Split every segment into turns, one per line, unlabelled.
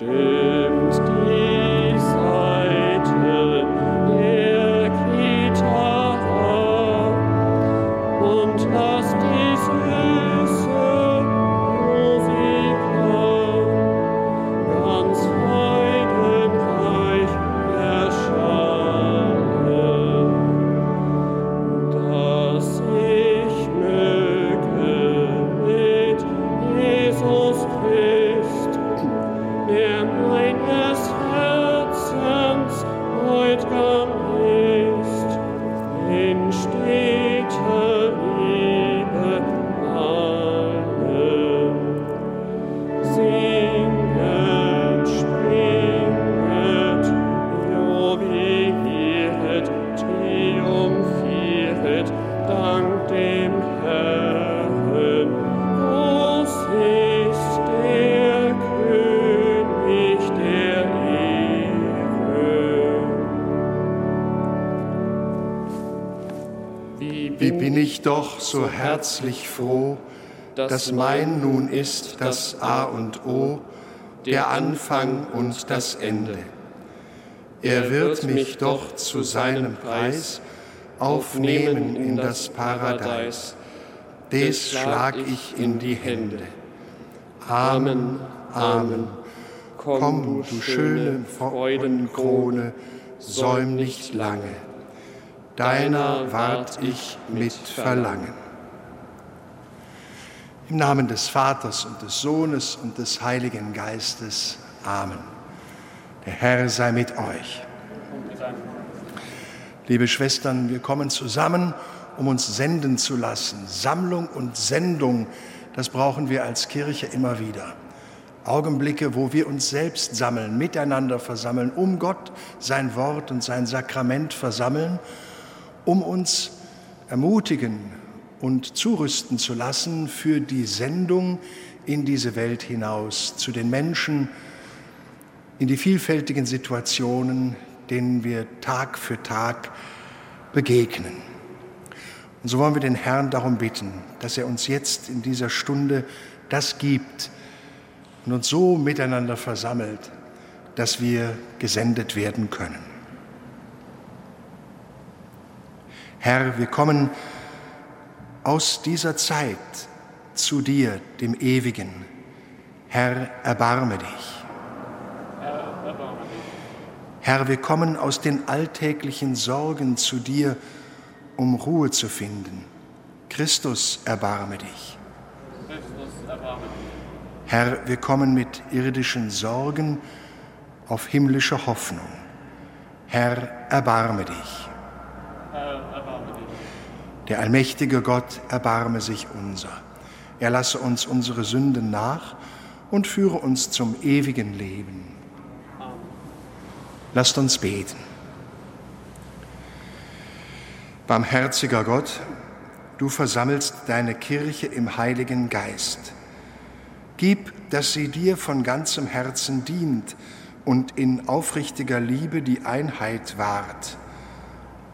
so herzlich froh, dass mein nun ist das A und O, der Anfang und das Ende. Er wird mich doch zu seinem Preis aufnehmen in das Paradies. Des schlag ich in die Hände. Amen, Amen. Komm, du schöne Freudenkrone, säum nicht lange deiner ward ich mit Verlangen. Im Namen des Vaters und des Sohnes und des Heiligen Geistes. Amen. Der Herr sei mit euch. Liebe Schwestern, wir kommen zusammen, um uns senden zu lassen. Sammlung und Sendung, das brauchen wir als Kirche immer wieder. Augenblicke, wo wir uns selbst sammeln, miteinander versammeln, um Gott, sein Wort und sein Sakrament versammeln um uns ermutigen und zurüsten zu lassen für die Sendung in diese Welt hinaus, zu den Menschen, in die vielfältigen Situationen, denen wir Tag für Tag begegnen. Und so wollen wir den Herrn darum bitten, dass er uns jetzt in dieser Stunde das gibt und uns so miteinander versammelt, dass wir gesendet werden können. Herr, wir kommen aus dieser Zeit zu dir, dem Ewigen. Herr, erbarme dich. Herr, wir kommen aus den alltäglichen Sorgen zu dir, um Ruhe zu finden. Christus, erbarme dich. Herr, wir kommen mit irdischen Sorgen auf himmlische Hoffnung. Herr, erbarme dich. Der allmächtige Gott erbarme sich unser. Er lasse uns unsere Sünden nach und führe uns zum ewigen Leben. Lasst uns beten. Barmherziger Gott, du versammelst deine Kirche im Heiligen Geist. Gib, dass sie dir von ganzem Herzen dient und in aufrichtiger Liebe die Einheit wahrt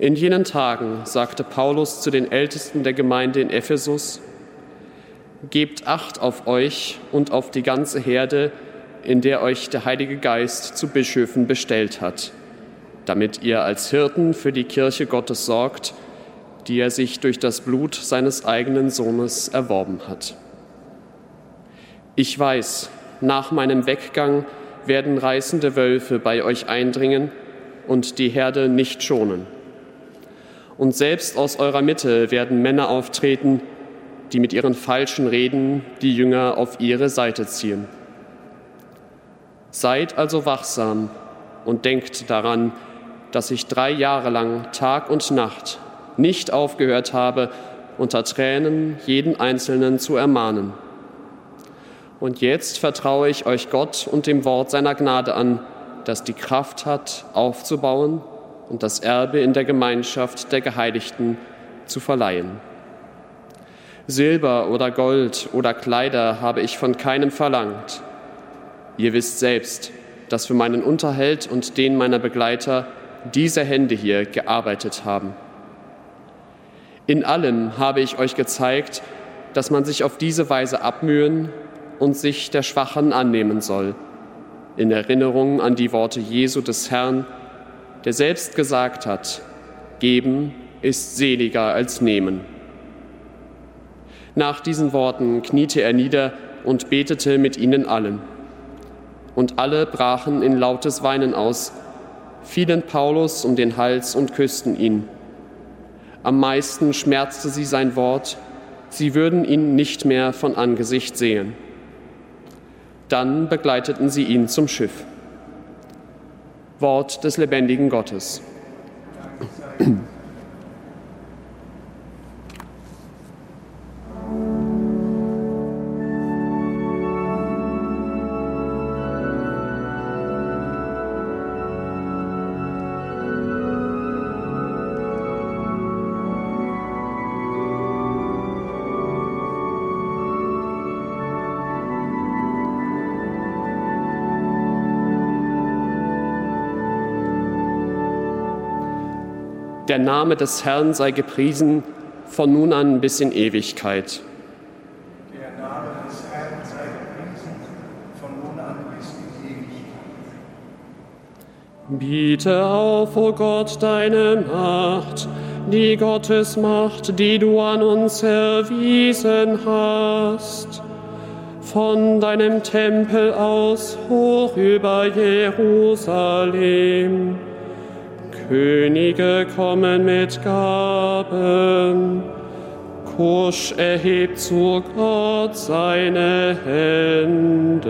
In jenen Tagen sagte Paulus zu den Ältesten der Gemeinde in Ephesus, Gebt acht auf euch und auf die ganze Herde, in der euch der Heilige Geist zu Bischöfen bestellt hat, damit ihr als Hirten für die Kirche Gottes sorgt, die er sich durch das Blut seines eigenen Sohnes erworben hat. Ich weiß, nach meinem Weggang werden reißende Wölfe bei euch eindringen und die Herde nicht schonen und selbst aus eurer Mitte werden Männer auftreten, die mit ihren falschen Reden die Jünger auf ihre Seite ziehen. Seid also wachsam und denkt daran, dass ich drei Jahre lang Tag und Nacht nicht aufgehört habe, unter Tränen jeden Einzelnen zu ermahnen. Und jetzt vertraue ich euch Gott und dem Wort seiner Gnade an, das die Kraft hat, aufzubauen und das Erbe in der Gemeinschaft der Geheiligten zu verleihen. Silber oder Gold oder Kleider habe ich von keinem verlangt. Ihr wisst selbst, dass für meinen Unterhalt und den meiner Begleiter diese Hände hier gearbeitet haben. In allem habe ich euch gezeigt, dass man sich auf diese Weise abmühen und sich der Schwachen annehmen soll, in Erinnerung an die Worte Jesu des Herrn, der selbst gesagt hat, geben ist seliger als nehmen. Nach diesen Worten kniete er nieder und betete mit ihnen allen. Und alle brachen in lautes Weinen aus, fielen Paulus um den Hals und küssten ihn. Am meisten schmerzte sie sein Wort, sie würden ihn nicht mehr von Angesicht sehen. Dann begleiteten sie ihn zum Schiff. Wort des lebendigen Gottes. Der Name des Herrn sei gepriesen von nun an bis in Ewigkeit.
Der Name des Herrn sei gepriesen von nun an bis in Ewigkeit.
Biete auf, o oh Gott, deine Macht, die Gottesmacht, die du an uns erwiesen hast. Von deinem Tempel aus hoch über Jerusalem Könige kommen mit Gaben. Kusch erhebt zu Gott seine Hände.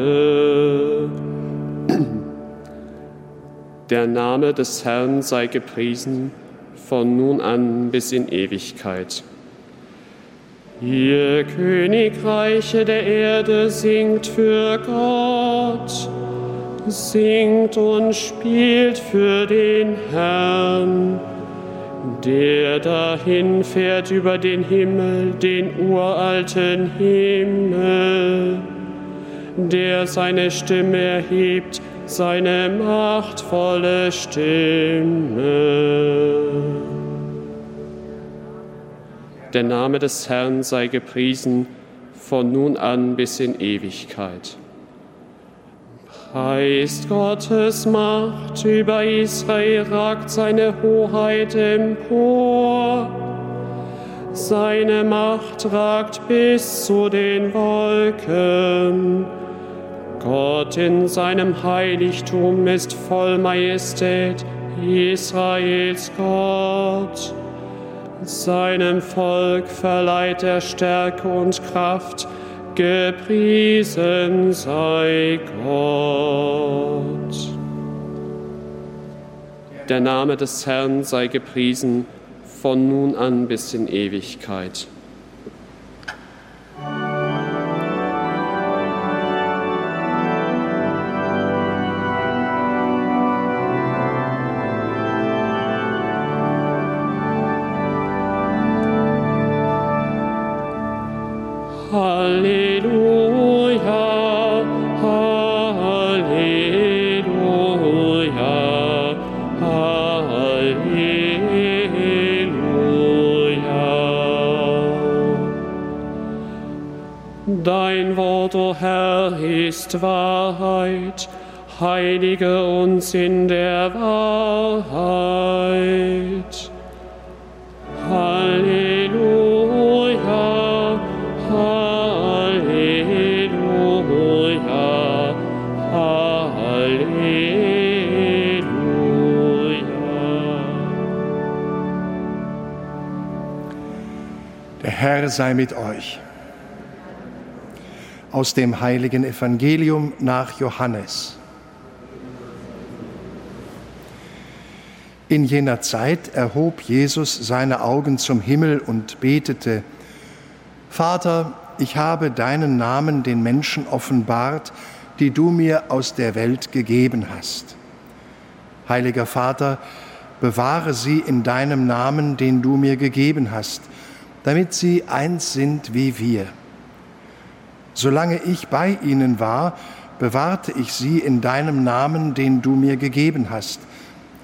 Der Name des Herrn sei gepriesen von nun an bis in Ewigkeit. Ihr Königreiche der Erde singt für Gott singt und spielt für den Herrn, der dahin fährt über den Himmel, den uralten Himmel, der seine Stimme erhebt, seine machtvolle Stimme. Der Name des Herrn sei gepriesen von nun an bis in Ewigkeit. Heißt Gottes Macht über Israel ragt seine Hoheit empor. Seine Macht ragt bis zu den Wolken. Gott in seinem Heiligtum ist voll Majestät, Israels Gott. Seinem Volk verleiht er Stärke und Kraft, gepriesen sei Gott. Der Name des Herrn sei gepriesen von nun an bis in Ewigkeit.
Sei mit euch aus dem heiligen Evangelium nach Johannes. In jener Zeit erhob Jesus seine Augen zum Himmel und betete, Vater, ich habe deinen Namen den Menschen offenbart, die du mir aus der Welt gegeben hast. Heiliger Vater, bewahre sie in deinem Namen, den du mir gegeben hast, damit sie eins sind wie wir. Solange ich bei ihnen war, bewahrte ich sie in deinem Namen, den du mir gegeben hast,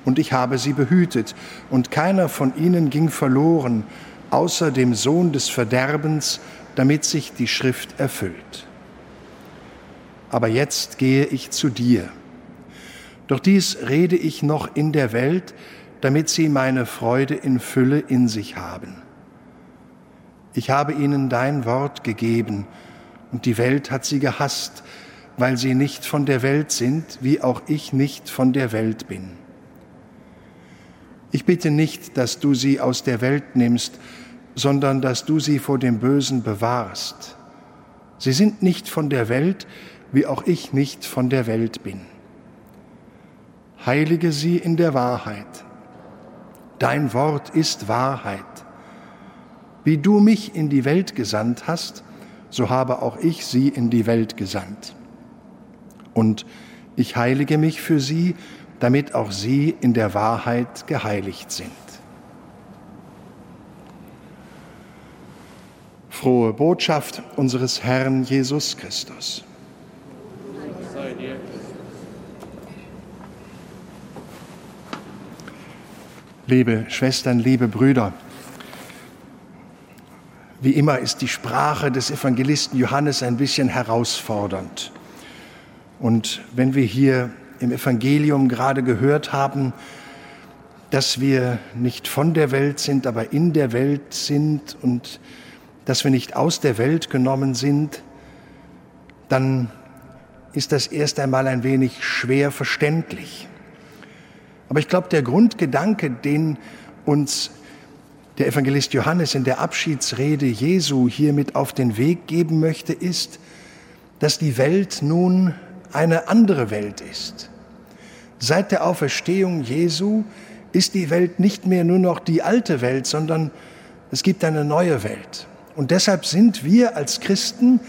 und ich habe sie behütet, und keiner von ihnen ging verloren, außer dem Sohn des Verderbens, damit sich die Schrift erfüllt. Aber jetzt gehe ich zu dir. Doch dies rede ich noch in der Welt, damit sie meine Freude in Fülle in sich haben. Ich habe ihnen dein Wort gegeben, und die Welt hat sie gehasst, weil sie nicht von der Welt sind, wie auch ich nicht von der Welt bin. Ich bitte nicht, dass du sie aus der Welt nimmst, sondern dass du sie vor dem Bösen bewahrst. Sie sind nicht von der Welt, wie auch ich nicht von der Welt bin. Heilige sie in der Wahrheit. Dein Wort ist Wahrheit. Wie du mich in die Welt gesandt hast, so habe auch ich sie in die Welt gesandt. Und ich heilige mich für sie, damit auch sie in der Wahrheit geheiligt sind. Frohe Botschaft unseres Herrn Jesus Christus. Liebe Schwestern, liebe Brüder, wie immer ist die Sprache des Evangelisten Johannes ein bisschen herausfordernd. Und wenn wir hier im Evangelium gerade gehört haben, dass wir nicht von der Welt sind, aber in der Welt sind und dass wir nicht aus der Welt genommen sind, dann ist das erst einmal ein wenig schwer verständlich. Aber ich glaube, der Grundgedanke, den uns der Evangelist Johannes in der Abschiedsrede Jesu hiermit auf den Weg geben möchte, ist, dass die Welt nun eine andere Welt ist. Seit der Auferstehung Jesu ist die Welt nicht mehr nur noch die alte Welt, sondern es gibt eine neue Welt. Und deshalb sind wir als Christen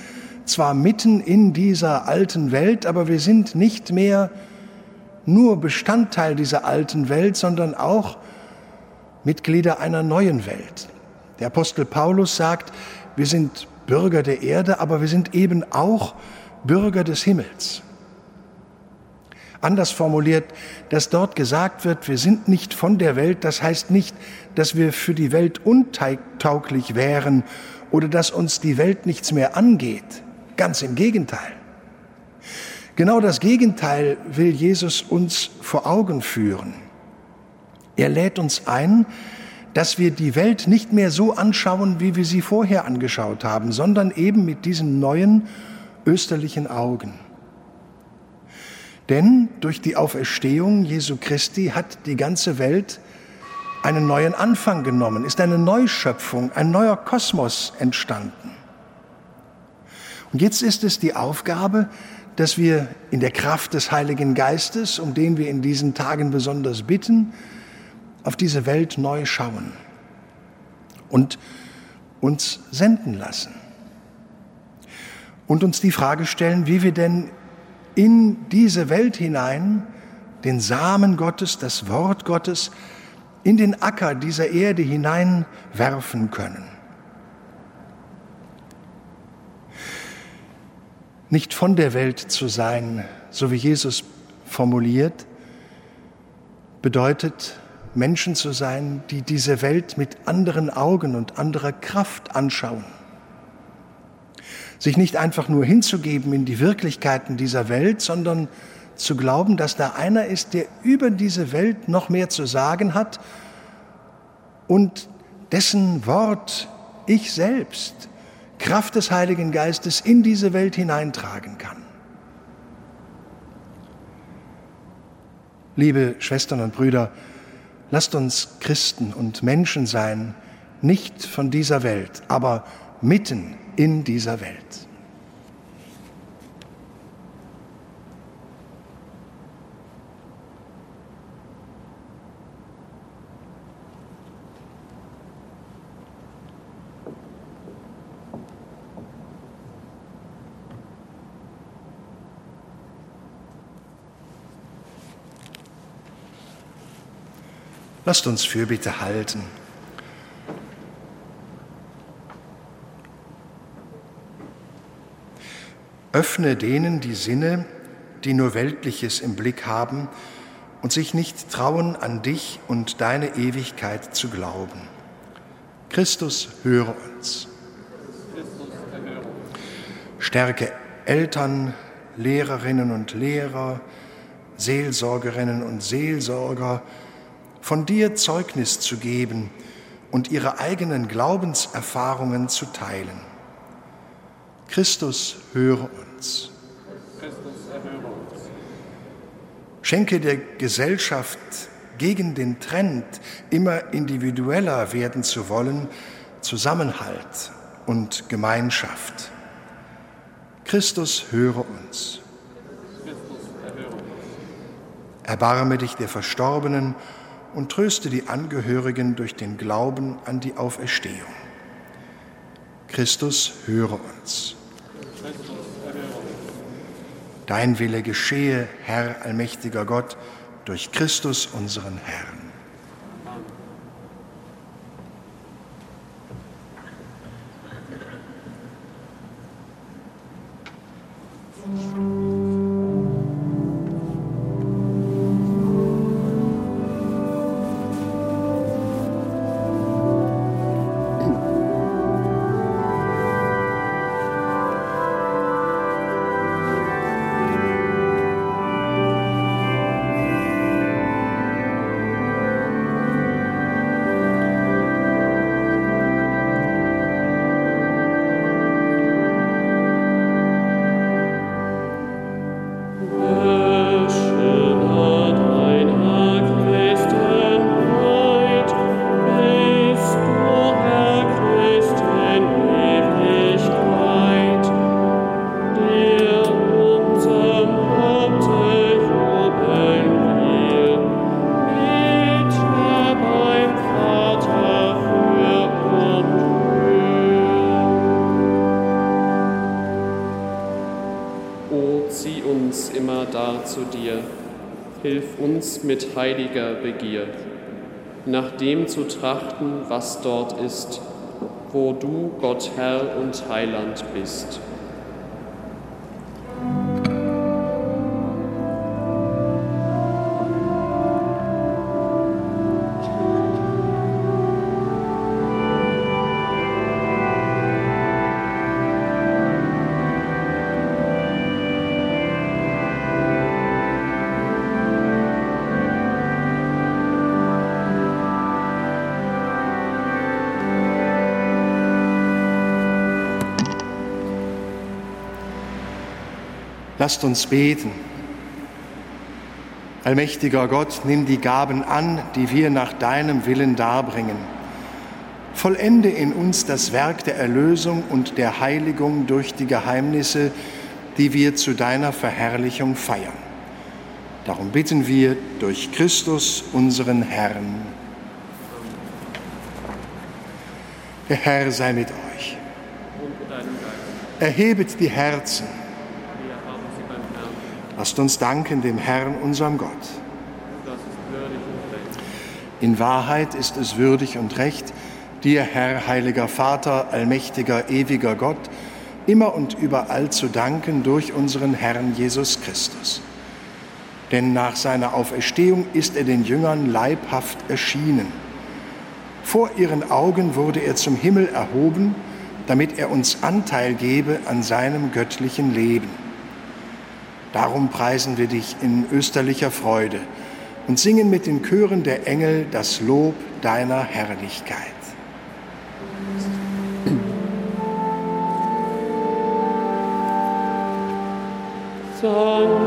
zwar mitten in dieser alten Welt, aber wir sind nicht mehr nur Bestandteil dieser alten Welt, sondern auch Mitglieder einer neuen Welt. Der Apostel Paulus sagt, wir sind Bürger der Erde, aber wir sind eben auch Bürger des Himmels. Anders formuliert, dass dort gesagt wird, wir sind nicht von der Welt, das heißt nicht, dass wir für die Welt untauglich wären oder dass uns die Welt nichts mehr angeht. Ganz im Gegenteil. Genau das Gegenteil will Jesus uns vor Augen führen. Er lädt uns ein, dass wir die Welt nicht mehr so anschauen, wie wir sie vorher angeschaut haben, sondern eben mit diesen neuen österlichen Augen. Denn durch die Auferstehung Jesu Christi hat die ganze Welt einen neuen Anfang genommen, ist eine Neuschöpfung, ein neuer Kosmos entstanden. Und jetzt ist es die Aufgabe, dass wir in der Kraft des Heiligen Geistes, um den wir in diesen Tagen besonders bitten, auf diese Welt neu schauen und uns senden lassen. Und uns die Frage stellen, wie wir denn in diese Welt hinein den Samen Gottes, das Wort Gottes, in den Acker dieser Erde hineinwerfen können. Nicht von der Welt zu sein, so wie Jesus formuliert, bedeutet Menschen zu sein, die diese Welt mit anderen Augen und anderer Kraft anschauen sich nicht einfach nur hinzugeben in die Wirklichkeiten dieser Welt, sondern zu glauben, dass da einer ist, der über diese Welt noch mehr zu sagen hat und dessen Wort ich selbst, Kraft des Heiligen Geistes, in diese Welt hineintragen kann. Liebe Schwestern und Brüder, lasst uns Christen und Menschen sein, nicht von dieser Welt, aber mitten in dieser Welt. Lasst uns Fürbitte halten. Öffne denen die Sinne, die nur Weltliches im Blick haben und sich nicht trauen, an dich und deine Ewigkeit zu glauben. Christus, höre uns. Stärke Eltern, Lehrerinnen und Lehrer, Seelsorgerinnen und Seelsorger, von dir Zeugnis zu geben und ihre eigenen Glaubenserfahrungen zu teilen. Christus, höre uns. Christus, erhöre uns. Schenke der Gesellschaft gegen den Trend, immer individueller werden zu wollen, Zusammenhalt und Gemeinschaft. Christus, höre uns. Christus, erhöre uns. Erbarme dich der Verstorbenen und tröste die Angehörigen durch den Glauben an die Auferstehung. Christus, höre uns. Dein Wille geschehe, Herr allmächtiger Gott, durch Christus unseren Herrn.
Mit heiliger Begier, nach dem zu trachten, was dort ist, wo du Gott Herr und Heiland bist.
Lasst uns beten. Allmächtiger Gott, nimm die Gaben an, die wir nach deinem Willen darbringen. Vollende in uns das Werk der Erlösung und der Heiligung durch die Geheimnisse, die wir zu deiner Verherrlichung feiern. Darum bitten wir durch Christus, unseren Herrn. Der Herr sei mit euch. Erhebet die Herzen. Lasst uns danken dem Herrn, unserem Gott. In Wahrheit ist es würdig und recht, dir, Herr, heiliger Vater, allmächtiger, ewiger Gott, immer und überall zu danken durch unseren Herrn Jesus Christus. Denn nach seiner Auferstehung ist er den Jüngern leibhaft erschienen. Vor ihren Augen wurde er zum Himmel erhoben, damit er uns Anteil gebe an seinem göttlichen Leben. Darum preisen wir dich in österlicher Freude und singen mit den Chören der Engel das Lob deiner Herrlichkeit.
Sanctus.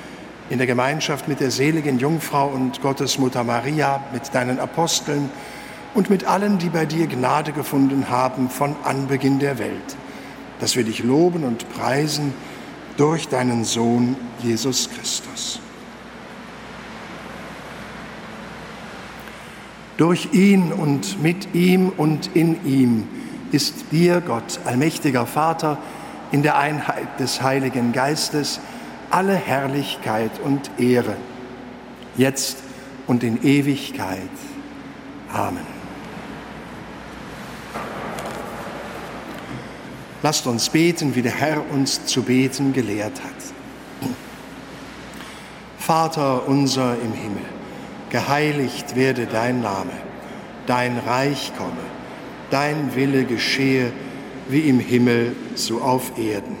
in der Gemeinschaft mit der seligen Jungfrau und Gottesmutter Maria, mit deinen Aposteln und mit allen, die bei dir Gnade gefunden haben von Anbeginn der Welt, dass wir dich loben und preisen durch deinen Sohn Jesus Christus. Durch ihn und mit ihm und in ihm ist dir, Gott, allmächtiger Vater, in der Einheit des Heiligen Geistes, alle Herrlichkeit und Ehre, jetzt und in Ewigkeit. Amen. Lasst uns beten, wie der Herr uns zu beten gelehrt hat. Vater unser im Himmel, geheiligt werde dein Name, dein Reich komme, dein Wille geschehe, wie im Himmel so auf Erden.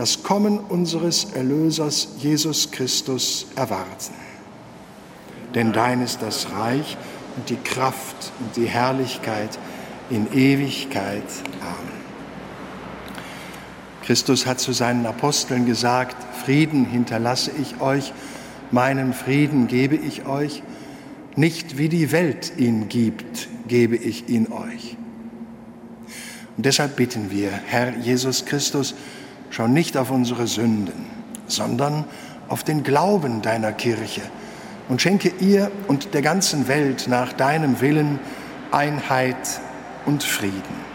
das Kommen unseres Erlösers Jesus Christus erwarten. Denn dein ist das Reich und die Kraft und die Herrlichkeit in Ewigkeit. Amen. Christus hat zu seinen Aposteln gesagt, Frieden hinterlasse ich euch, meinen Frieden gebe ich euch, nicht wie die Welt ihn gibt, gebe ich ihn euch. Und deshalb bitten wir, Herr Jesus Christus, Schau nicht auf unsere Sünden, sondern auf den Glauben deiner Kirche und schenke ihr und der ganzen Welt nach deinem Willen
Einheit und Frieden.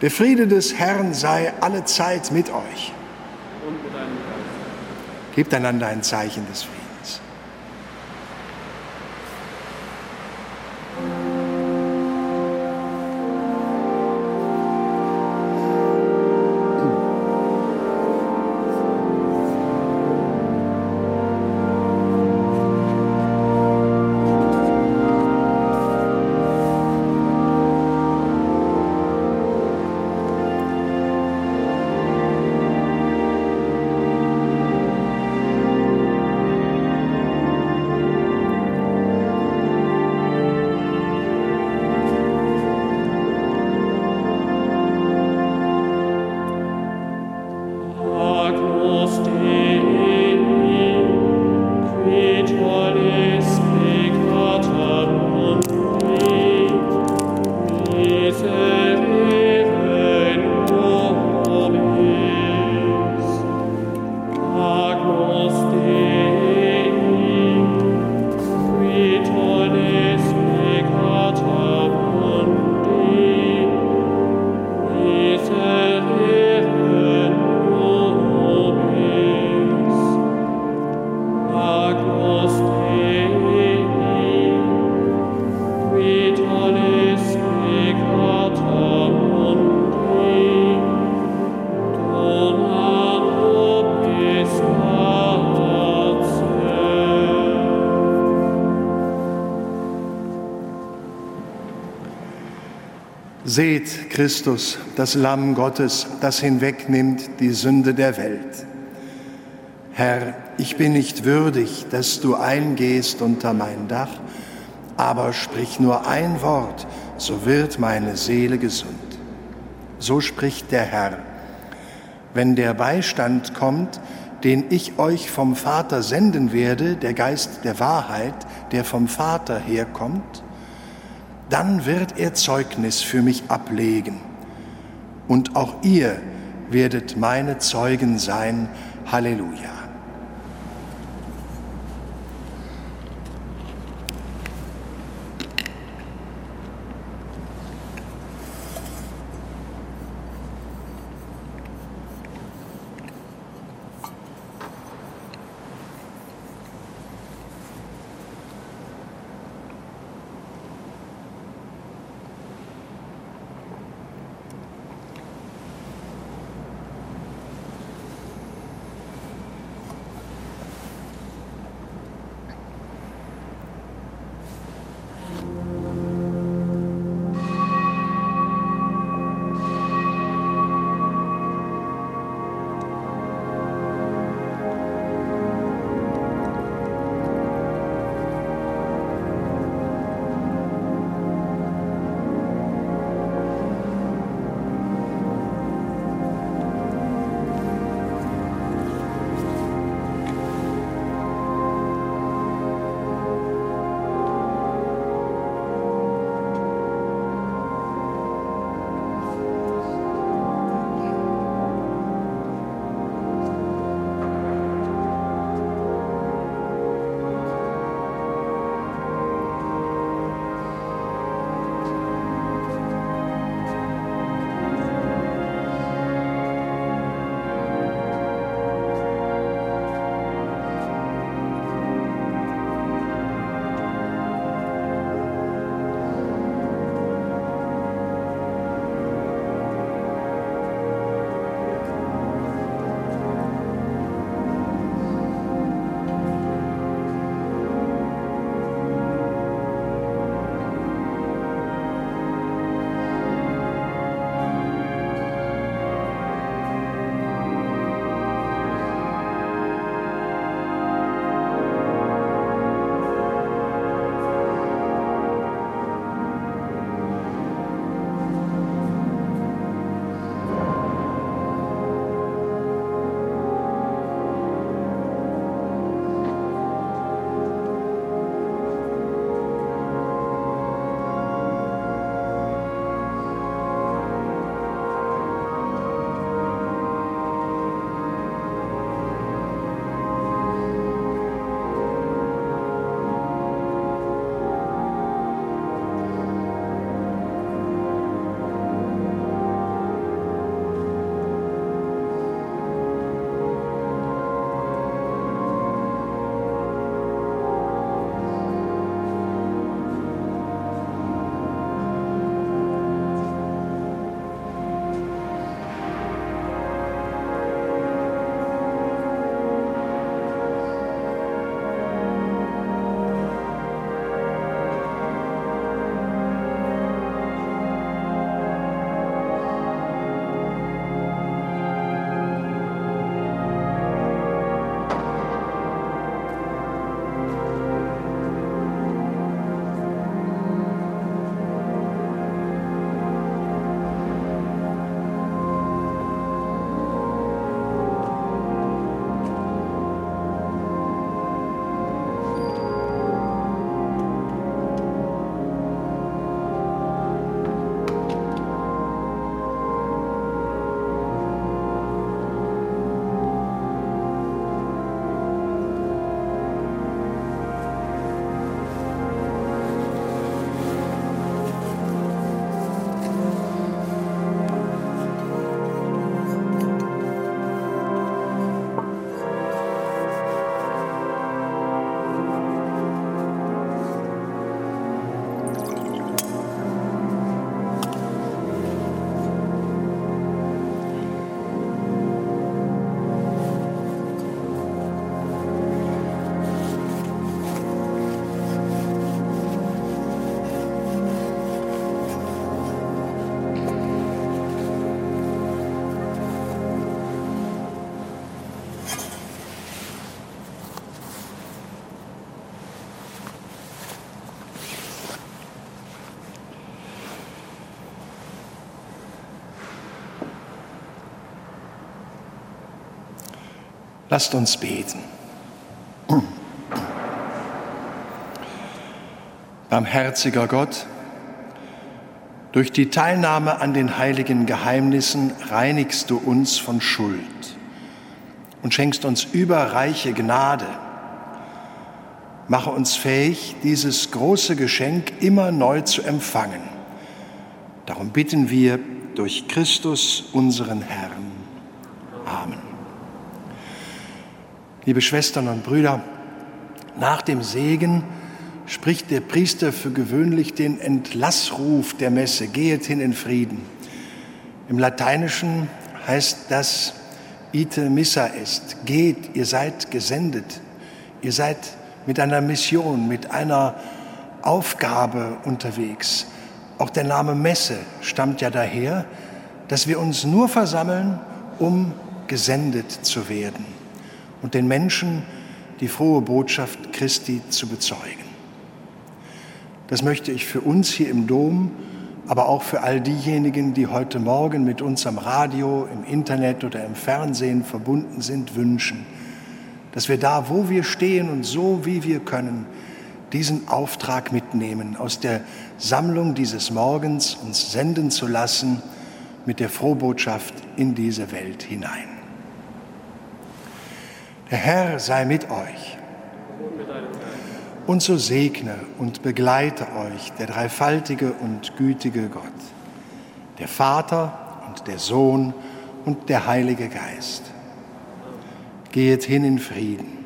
Der Friede des Herrn sei alle Zeit mit euch. Gebt einander ein Zeichen des Friedens. Seht Christus, das Lamm Gottes, das hinwegnimmt die Sünde der Welt. Herr, ich bin nicht würdig, dass du eingehst unter mein Dach, aber sprich nur ein Wort, so wird meine Seele gesund. So spricht der Herr. Wenn der Beistand kommt, den ich euch vom Vater senden werde, der Geist der Wahrheit, der vom Vater herkommt, dann wird er Zeugnis für mich ablegen. Und auch ihr werdet meine Zeugen sein. Halleluja.
Lasst uns beten. Barmherziger Gott, durch die Teilnahme an den heiligen Geheimnissen reinigst du uns von Schuld und schenkst uns überreiche Gnade. Mache uns fähig, dieses große Geschenk immer neu zu empfangen. Darum bitten wir durch Christus, unseren Herrn. Liebe Schwestern und Brüder, nach dem Segen spricht der Priester für gewöhnlich den Entlassruf der Messe, gehet hin in Frieden. Im Lateinischen heißt das ite missa est, geht, ihr seid gesendet, ihr seid mit einer Mission, mit einer Aufgabe unterwegs. Auch der Name Messe stammt ja daher, dass wir uns nur versammeln, um gesendet zu werden und den Menschen die frohe Botschaft Christi zu bezeugen. Das möchte ich für uns hier im Dom, aber auch für all diejenigen, die heute Morgen mit uns am Radio, im Internet oder im Fernsehen verbunden sind, wünschen, dass wir da, wo wir stehen und so, wie wir können, diesen Auftrag mitnehmen, aus der Sammlung dieses Morgens uns senden zu lassen mit der Frohbotschaft in diese Welt hinein. Der Herr sei mit euch und so segne und begleite euch der dreifaltige und gütige Gott, der Vater und der Sohn und der Heilige Geist. Gehet hin in Frieden.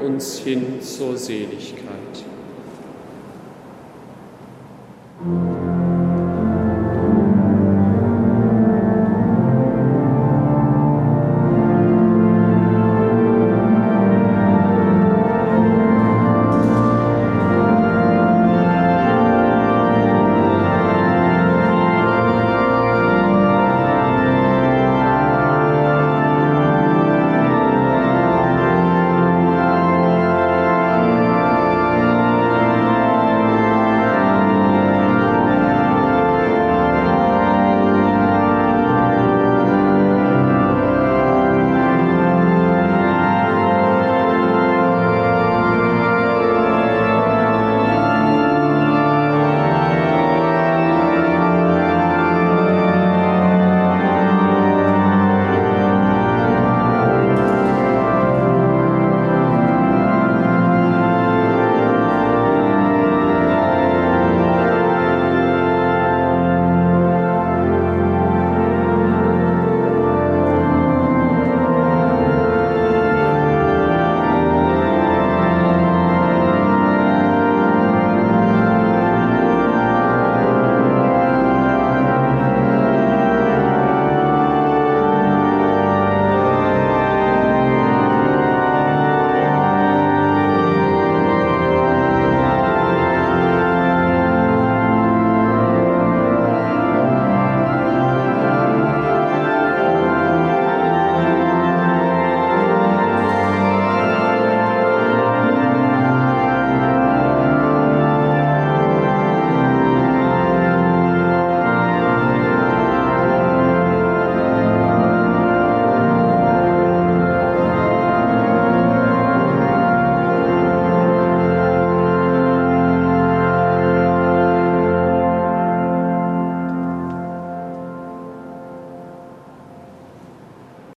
Uns hin zur Seligkeit.